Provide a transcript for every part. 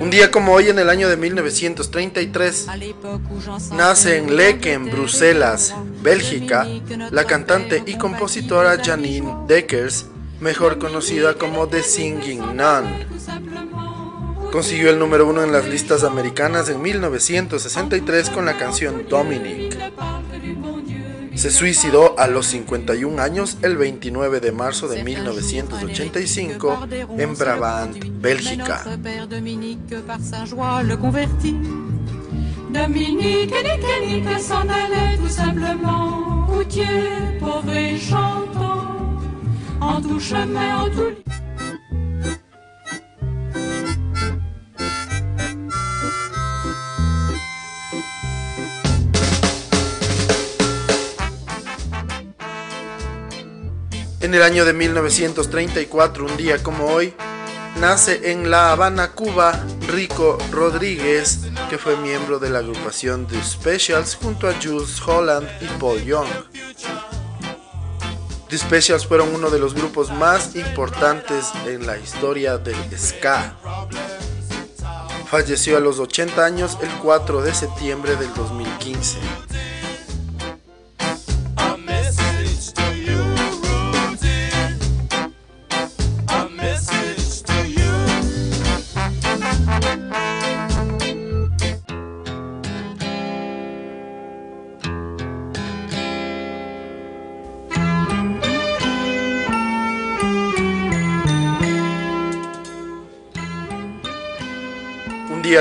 Un día como hoy en el año de 1933 À l'époque où j'en nace en Leken, Bruselas, Bélgica, la cantante y compositora Janine Deckers, mejor conocida como The Singing Nun. Consiguió el número uno en las listas americanas en 1963 con la canción Dominic. Se suicidó a los 51 años el 29 de marzo de 1985 en Brabant, Bélgica. Dominique, et et Nick s'en allait tout simplement, routier, pauvre et chantant. En tout chemin, en tout En el año de 1934, un día como hoy, nace en La Habana, Cuba, Rico Rodríguez, que fue miembro de la agrupación The Specials junto a Jules Holland y Paul Young. The Specials fueron uno de los grupos más importantes en la historia del ska. Falleció a los 80 años el 4 de septiembre del 2015.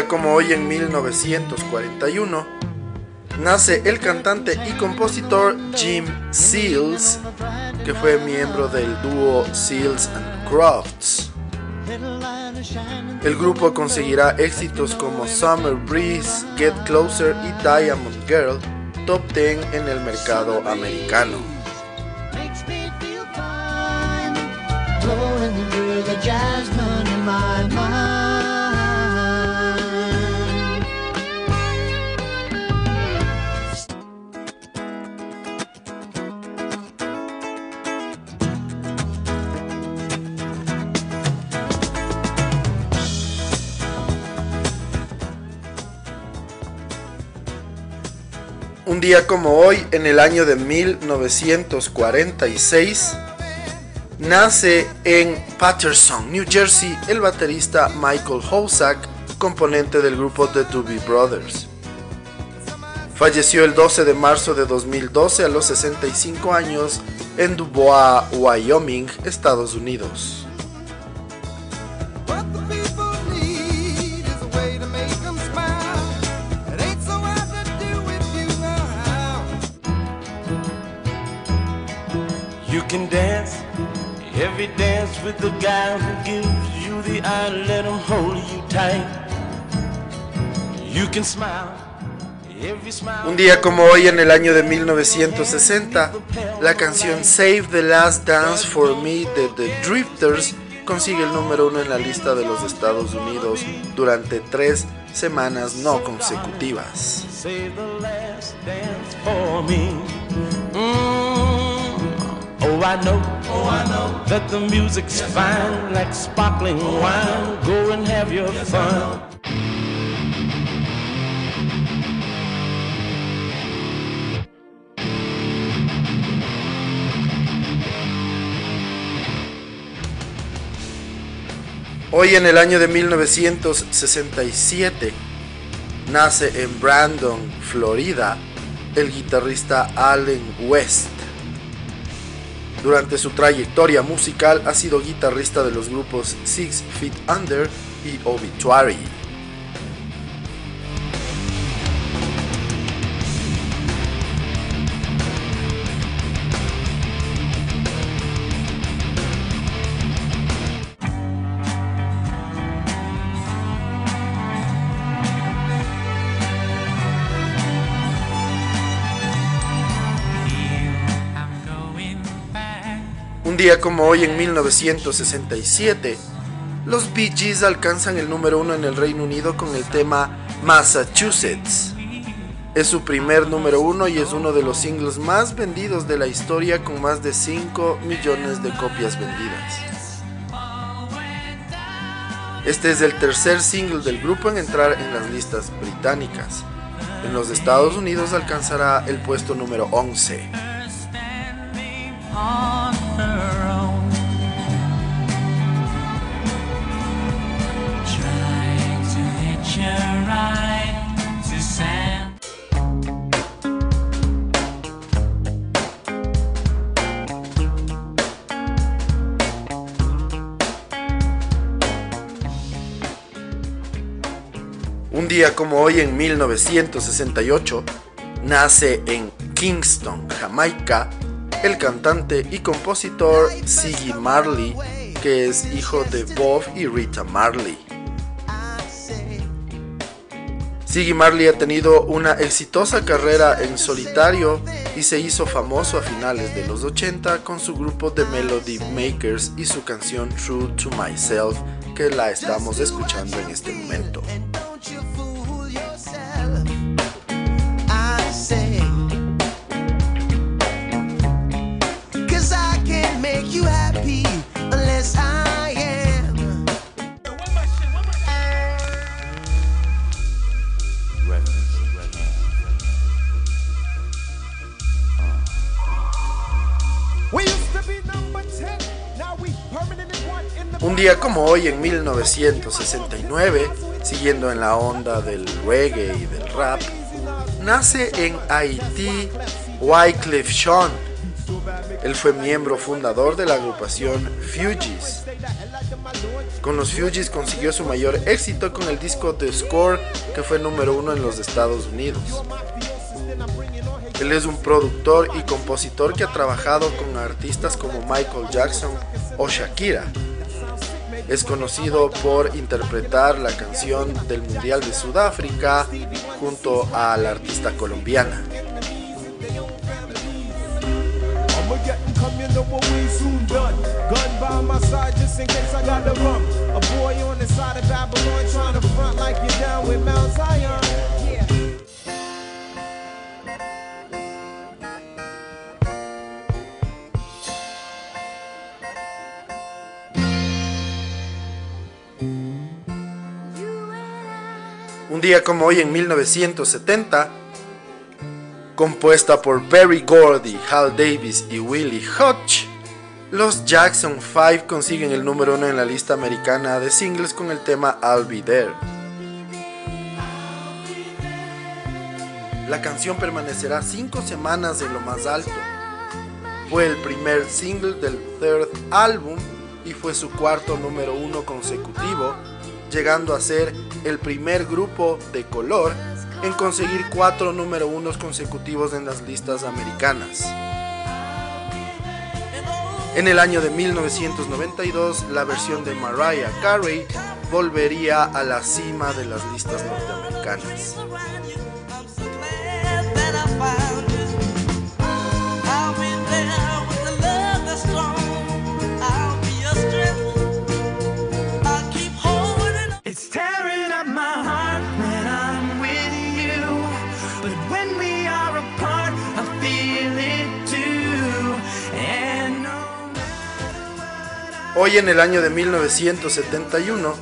Como hoy en 1941, nace el cantante y compositor Jim Seals, que fue miembro del dúo Seals and Crofts. El grupo conseguirá éxitos como Summer Breeze, Get Closer y Diamond Girl, top 10 en el mercado americano. Un día como hoy, en el año de 1946, nace en Patterson, New Jersey, el baterista Michael Hosack, componente del grupo The Doobie Brothers. Falleció el 12 de marzo de 2012 a los 65 años en Dubois, Wyoming, Estados Unidos. With the guy who gives you the eye, let him hold you tight. You can smile. Every smile Un día como hoy en el año de 1960, la canción Save the Last Dance for Me de The Drifters consigue el número uno en la lista de los Estados Unidos durante tres semanas no consecutivas. Oh, I know. Oh, I know that the music's fine, like sparkling wine. Go and have your fun. Hoy en el año de 1967 nace en Brandon, Florida, el guitarrista Allen West. Durante su trayectoria musical ha sido guitarrista de los grupos Six Feet Under y Obituary. Día como hoy en 1967, los Bee Gees alcanzan el número uno en el Reino Unido con el tema Massachusetts. Es su primer número uno y es uno de los singles más vendidos de la historia con más de 5 millones de copias vendidas. Este es el tercer single del grupo en entrar en las listas británicas. En los Estados Unidos alcanzará el puesto número 11. Un día como hoy en 1968, nace en Kingston, Jamaica, el cantante y compositor Siggy Marley, que es hijo de Bob y Rita Marley. Siggy Marley ha tenido una exitosa carrera en solitario y se hizo famoso a finales de los 80 con su grupo de Melody Makers y su canción True to Myself que la estamos escuchando en este momento. Día como hoy en 1969, siguiendo en la onda del reggae y del rap, nace en Haití Wyclef Jean. Él fue miembro fundador de la agrupación Fugees. Con los Fugees consiguió su mayor éxito con el disco The Score, que fue número uno en los Estados Unidos. Él es un productor y compositor que ha trabajado con artistas como Michael Jackson o Shakira. Es conocido por interpretar la canción del Mundial de Sudáfrica junto a la artista colombiana. Un día como hoy en 1970, compuesta por Barry Gordy, Hal Davis y Willie Hodge, los Jackson 5 consiguen el número uno en la lista americana de singles con el tema I'll Be There. La canción permanecerá cinco semanas en lo más alto. Fue el primer single del third álbum y fue su cuarto número uno consecutivo, llegando a ser el primer grupo de color en conseguir cuatro número unos consecutivos en las listas americanas. En el año de 1992, la versión de Mariah Carey volvería a la cima de las listas norteamericanas. Hoy en el año de 1971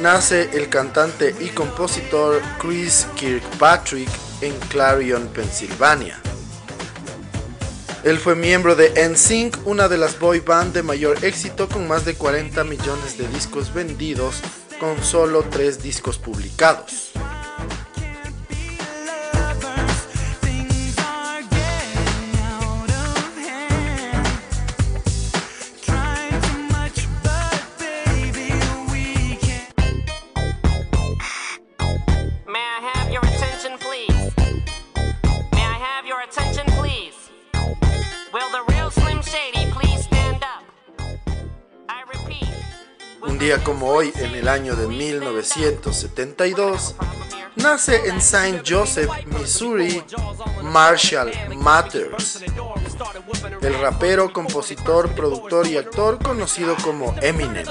nace el cantante y compositor Chris Kirkpatrick en Clarion, Pensilvania. Él fue miembro de NSYNC, una de las boy band de mayor éxito con más de 40 millones de discos vendidos con solo 3 discos publicados. Como hoy, en el año de 1972, nace en Saint Joseph, Missouri, Marshall Mathers. el rapero, compositor, productor y actor conocido como Eminem.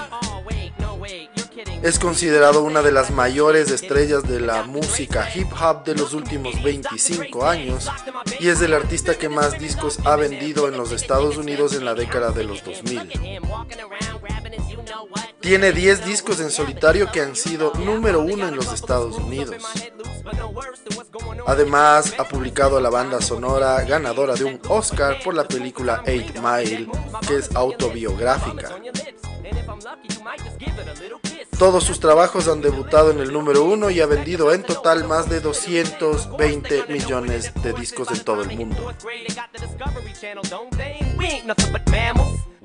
Es considerado una de las mayores estrellas de la música hip hop de los últimos 25 años y es el artista que más discos ha vendido en los Estados Unidos en la década de los 2000. Tiene 10 discos en solitario que han sido número uno en los Estados Unidos. Además, ha publicado la banda sonora ganadora de un Oscar por la película Eight Mile, que es autobiográfica. Todos sus trabajos han debutado en el número uno y ha vendido en total más de 220 millones de discos en todo el mundo.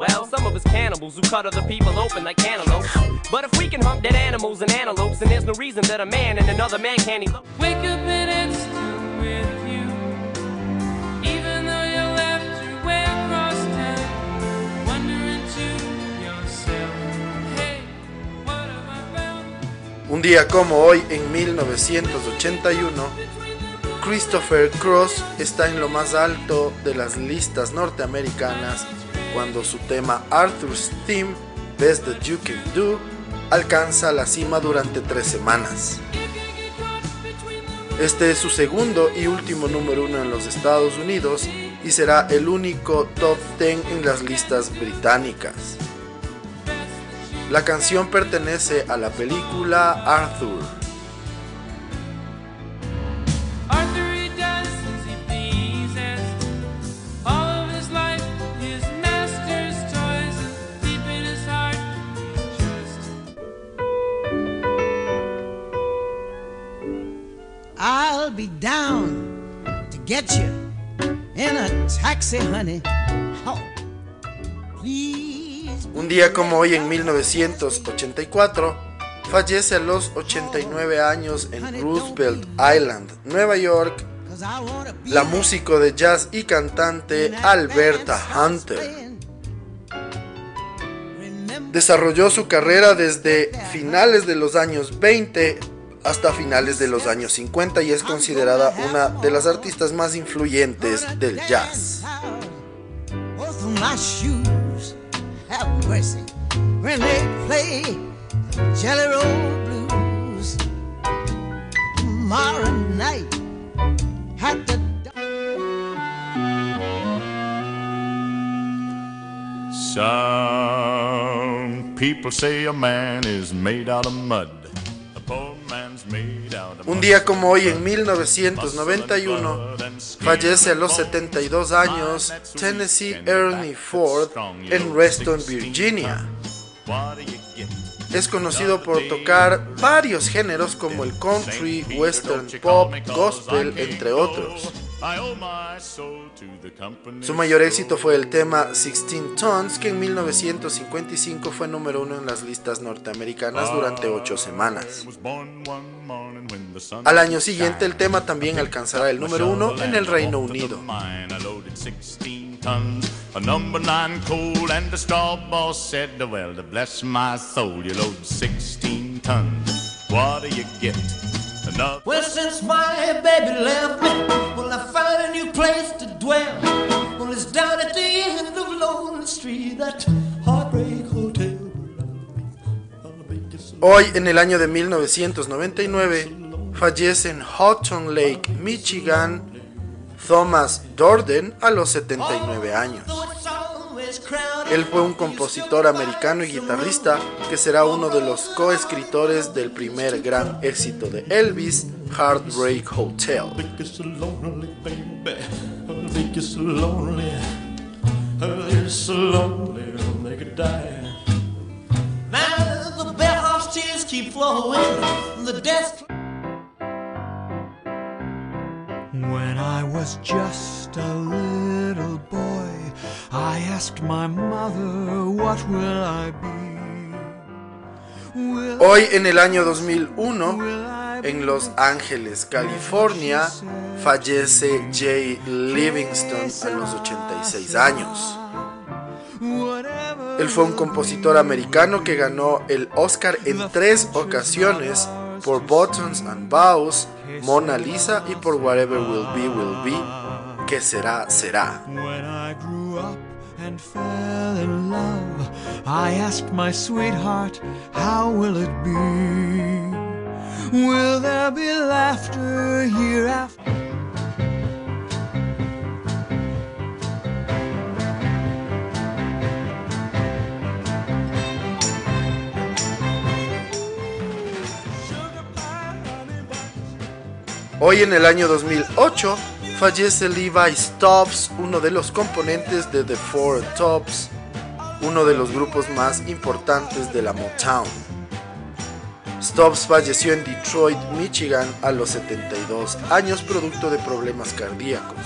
Well, some of us cannibals who cut other people open like cantaloupes. But if we can hunt dead animals and antelopes, then there's no reason that a man and another man can't elope. Wake up and it's still with you. Even though you left your way across town, wondering to yourself, hey, what have I found? Un día como hoy, en 1981, Christopher Cross está en lo más alto de las listas norteamericanas cuando su tema Arthur's Theme, Best That You Can Do, alcanza la cima durante tres semanas. Este es su segundo y último número uno en los Estados Unidos y será el único top 10 en las listas británicas. La canción pertenece a la película Arthur. Un día como hoy en 1984, fallece a los 89 años en Roosevelt Island, Nueva York, la músico de jazz y cantante Alberta Hunter. Desarrolló su carrera desde finales de los años 20 hasta finales de los años 50 y es considerada una de las artistas más influyentes del jazz. Some people say a man is made out of mud. Un día como hoy en 1991 fallece a los 72 años Tennessee Ernie Ford en Reston, Virginia. Es conocido por tocar varios géneros como el country, western pop, gospel, entre otros. Su mayor éxito fue el tema 16 Tons, que en 1955 fue número uno en las listas norteamericanas durante ocho semanas. Al año siguiente, el tema también alcanzará el número uno en el Reino Unido. Well, since my baby left me, place to dwell. Well, it's down at the end of Street, that heartbreak hotel. Hoy, en el año de 1999, fallece en Houghton Lake, Michigan, Thomas Dorden a los 79 años. Él fue un compositor americano y guitarrista que será uno de los coescritores del primer gran éxito de Elvis, Heartbreak Hotel. I was just a little boy, I asked my mother, what will I be? Hoy en el año 2001, en Los Ángeles, California, fallece Jay Livingston a los 86 años. Él fue un compositor americano que ganó el Oscar en tres ocasiones por Buttons and Bows, Mona Lisa y por Whatever Will Be Will Be, ¿qué será, será? When I grew up and fell in love, I asked my sweetheart, how will it be? Will there be laughter hereafter? Hoy en el año 2008 fallece Levi Stubbs, uno de los componentes de The Four Tops, uno de los grupos más importantes de la Motown. Stubbs falleció en Detroit, Michigan a los 72 años producto de problemas cardíacos.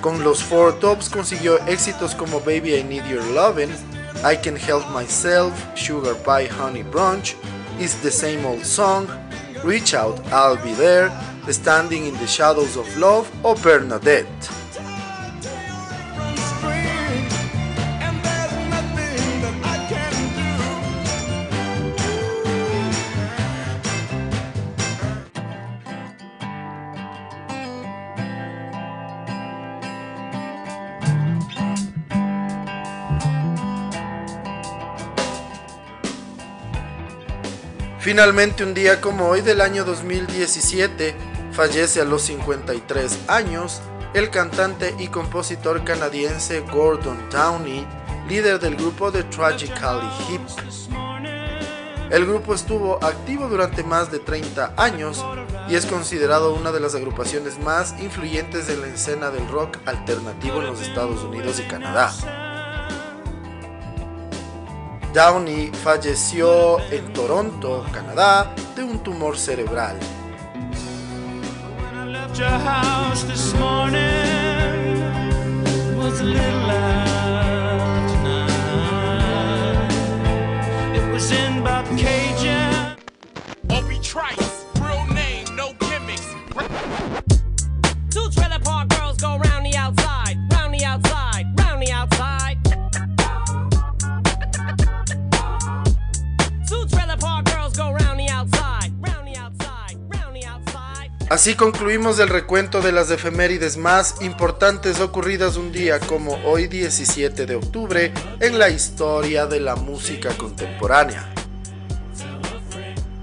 Con los Four Tops consiguió éxitos como Baby I Need Your Lovin', I Can Help Myself, Sugar Pie Honey Brunch, It's the Same Old Song, Reach Out, I'll Be There, Standing in the Shadows of Love o Bernadette. Finalmente, un día como hoy del año 2017, fallece a los 53 años el cantante y compositor canadiense Gordon Downey, líder del grupo The Tragically Hip. El grupo estuvo activo durante más de 30 años y es considerado una de las agrupaciones más influyentes de la escena del rock alternativo en los Estados Unidos y Canadá. Downey falleció en Toronto, Canadá, de un tumor cerebral. Así concluimos el recuento de las efemérides más importantes ocurridas un día como hoy 17 de octubre en la historia de la música contemporánea.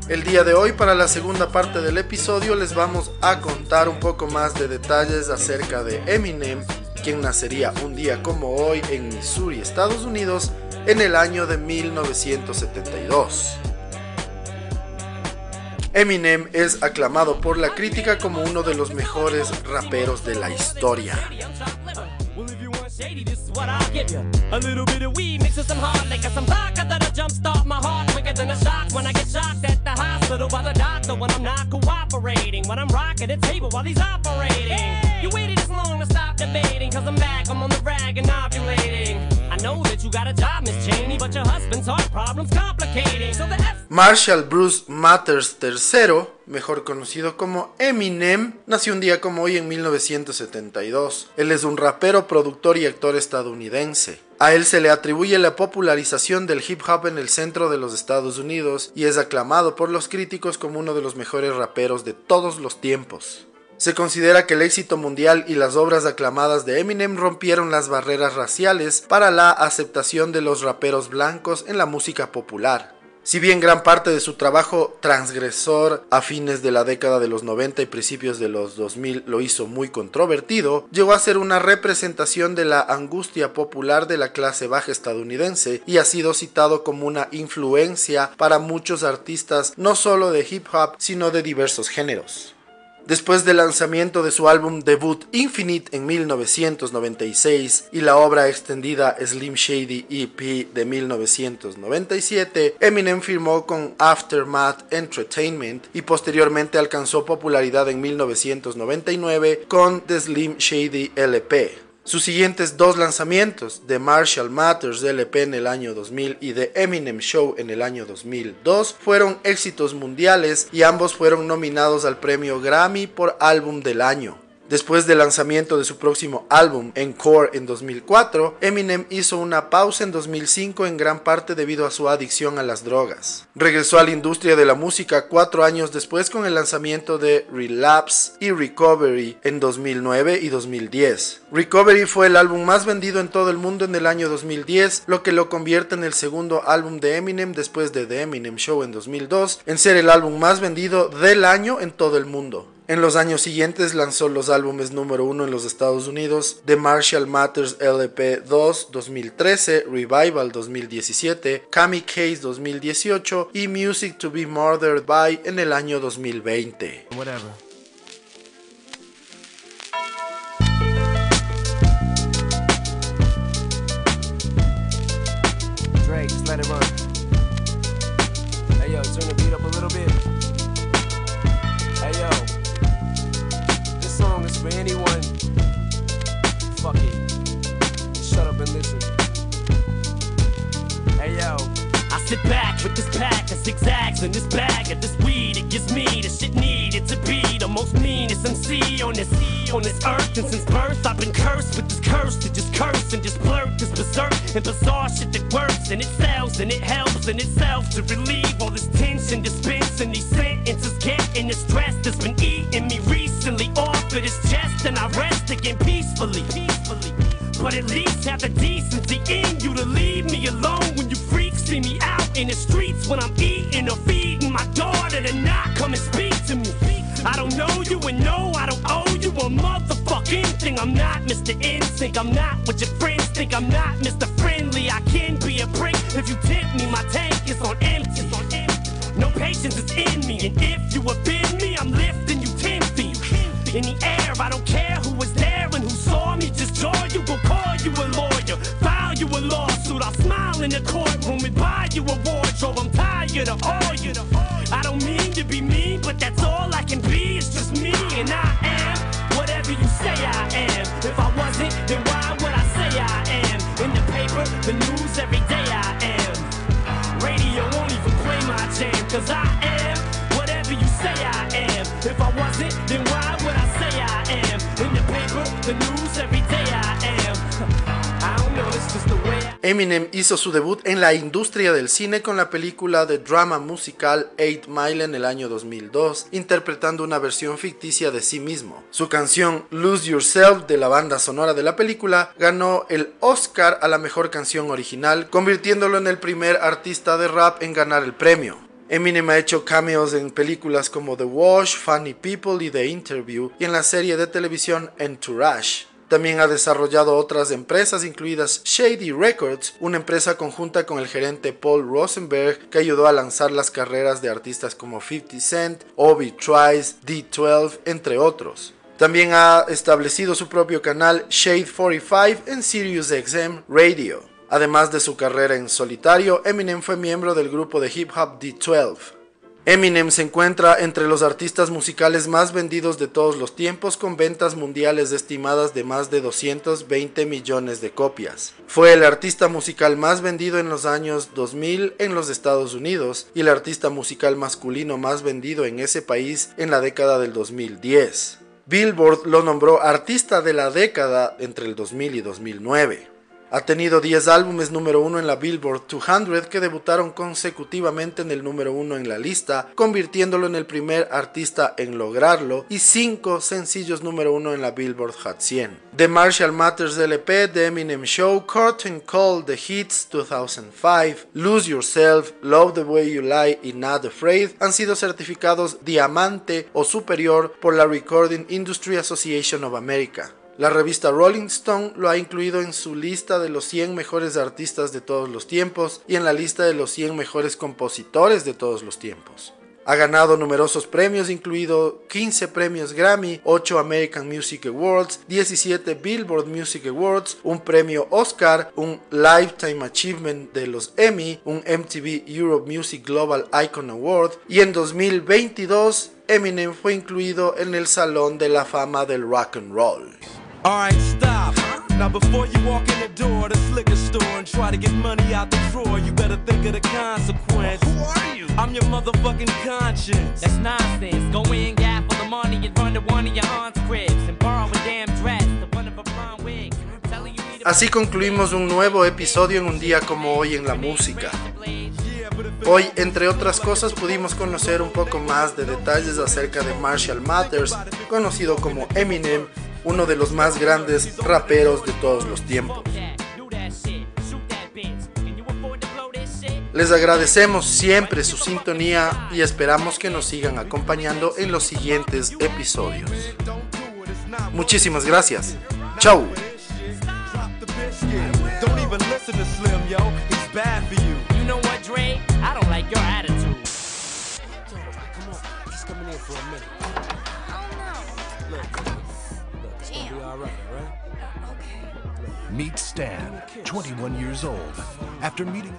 El día de hoy para la segunda parte del episodio les vamos a contar un poco más de detalles acerca de Eminem, quien nacería un día como hoy en Missouri, Estados Unidos, en el año de 1972. Eminem es aclamado por la crítica como uno de los mejores raperos de la historia. Marshall Bruce Matters III, mejor conocido como Eminem, nació un día como hoy en 1972. Él es un rapero, productor y actor estadounidense. A él se le atribuye la popularización del hip hop en el centro de los Estados Unidos y es aclamado por los críticos como uno de los mejores raperos de todos los tiempos. Se considera que el éxito mundial y las obras aclamadas de Eminem rompieron las barreras raciales para la aceptación de los raperos blancos en la música popular. Si bien gran parte de su trabajo transgresor a fines de la década de los 90 y principios de los 2000 lo hizo muy controvertido, llegó a ser una representación de la angustia popular de la clase baja estadounidense y ha sido citado como una influencia para muchos artistas no solo de hip hop, sino de diversos géneros. Después del lanzamiento de su álbum debut Infinite en 1996 y la obra extendida Slim Shady EP de 1997, Eminem firmó con Aftermath Entertainment y posteriormente alcanzó popularidad en 1999 con The Slim Shady LP. Sus siguientes dos lanzamientos, The Marshall Matters LP en el año 2000 y The Eminem Show en el año 2002, fueron éxitos mundiales y ambos fueron nominados al premio Grammy por álbum del año. Después del lanzamiento de su próximo álbum, Encore, en 2004, Eminem hizo una pausa en 2005 en gran parte debido a su adicción a las drogas. Regresó a la industria de la música cuatro años después con el lanzamiento de Relapse y Recovery en 2009 y 2010. Recovery fue el álbum más vendido en todo el mundo en el año 2010, lo que lo convierte en el segundo álbum de Eminem después de The Eminem Show en 2002, en ser el álbum más vendido del año en todo el mundo. En los años siguientes lanzó los álbumes número uno en los Estados Unidos, The Marshall Matters LP 2 2013, Revival 2017, Kami Case 2018 y Music to be Murdered by en el año 2020. Whatever. Drake, just let it run. Hey yo, turn the beat up a little bit. For anyone. Fuck it. Shut up and listen. Hey yo. I sit back with this pack of zigzags and this bag of this weed. It gives me the shit needed to be the most meanest MC on this on this earth. And since birth, I've been cursed with this curse to just curse and just blurt this berserk and bizarre shit that works and it sells and it helps in itself to relieve all this tension, dispensing these sentences, getting the stress that's been eating me recently off of this chest, and I rest again peacefully. Peacefully. But at least have the decency in you to leave me alone when you freaks see me out in the streets when I'm eating or feeding my daughter to not come and speak to me. I don't know you and no, I don't owe you a motherfucking thing. I'm not Mr. Instinct, I'm not what your friends think. I'm not Mr. Friendly, I can be a prick if you tip me. My tank is on empty. No patience is in me, and if you offend me, Tired of all you. I don't mean to be mean, but that's all I can be. It's just me, and I am whatever you say I am. If I wasn't, then why would I say I am? In the paper, the news, every day I am. Radio won't even play my jam, cause I Eminem hizo su debut en la industria del cine con la película de drama musical 8 Mile en el año 2002, interpretando una versión ficticia de sí mismo. Su canción Lose Yourself de la banda sonora de la película ganó el Oscar a la mejor canción original, convirtiéndolo en el primer artista de rap en ganar el premio. Eminem ha hecho cameos en películas como The Wash, Funny People y The Interview y en la serie de televisión Entourage. También ha desarrollado otras empresas, incluidas Shady Records, una empresa conjunta con el gerente Paul Rosenberg que ayudó a lanzar las carreras de artistas como 50 Cent, Obi Trice, D12, entre otros. También ha establecido su propio canal Shade 45 en SiriusXM Radio. Además de su carrera en solitario, Eminem fue miembro del grupo de hip hop D12. Eminem se encuentra entre los artistas musicales más vendidos de todos los tiempos con ventas mundiales estimadas de más de 220 millones de copias. Fue el artista musical más vendido en los años 2000 en los Estados Unidos y el artista musical masculino más vendido en ese país en la década del 2010. Billboard lo nombró artista de la década entre el 2000 y 2009. Ha tenido 10 álbumes número 1 en la Billboard 200 que debutaron consecutivamente en el número 1 en la lista, convirtiéndolo en el primer artista en lograrlo, y 5 sencillos número 1 en la Billboard Hot 100. The Marshall Matters LP, The Eminem Show, Curtain Call, The Hits 2005, Lose Yourself, Love the Way You Lie y Not Afraid han sido certificados diamante o superior por la Recording Industry Association of America. La revista Rolling Stone lo ha incluido en su lista de los 100 mejores artistas de todos los tiempos y en la lista de los 100 mejores compositores de todos los tiempos. Ha ganado numerosos premios, incluido 15 premios Grammy, 8 American Music Awards, 17 Billboard Music Awards, un premio Oscar, un Lifetime Achievement de los Emmy, un MTV Europe Music Global Icon Award y en 2022 Eminem fue incluido en el Salón de la Fama del Rock and Roll. Alright, stop. Now before you walk in the door of this liquor store and try to get money out the drawer, you better think of the consequence. Who are you? I'm your motherfucking conscience. That's nonsense. Go in, gap for the money, and run to one of your aunt's cribs and borrow a damn dress, the one of a blonde wig. Así concluimos un nuevo episodio en un día como hoy en la música. Hoy, entre otras cosas, pudimos conocer un poco más de detalles acerca de Marshall Mathers, conocido como Eminem, uno de los más grandes raperos de todos los tiempos. Les agradecemos siempre su sintonía y esperamos que nos sigan acompañando en los siguientes episodios. Muchísimas gracias. Chau. All right, all right? Meet Stan, 21 years old. After meeting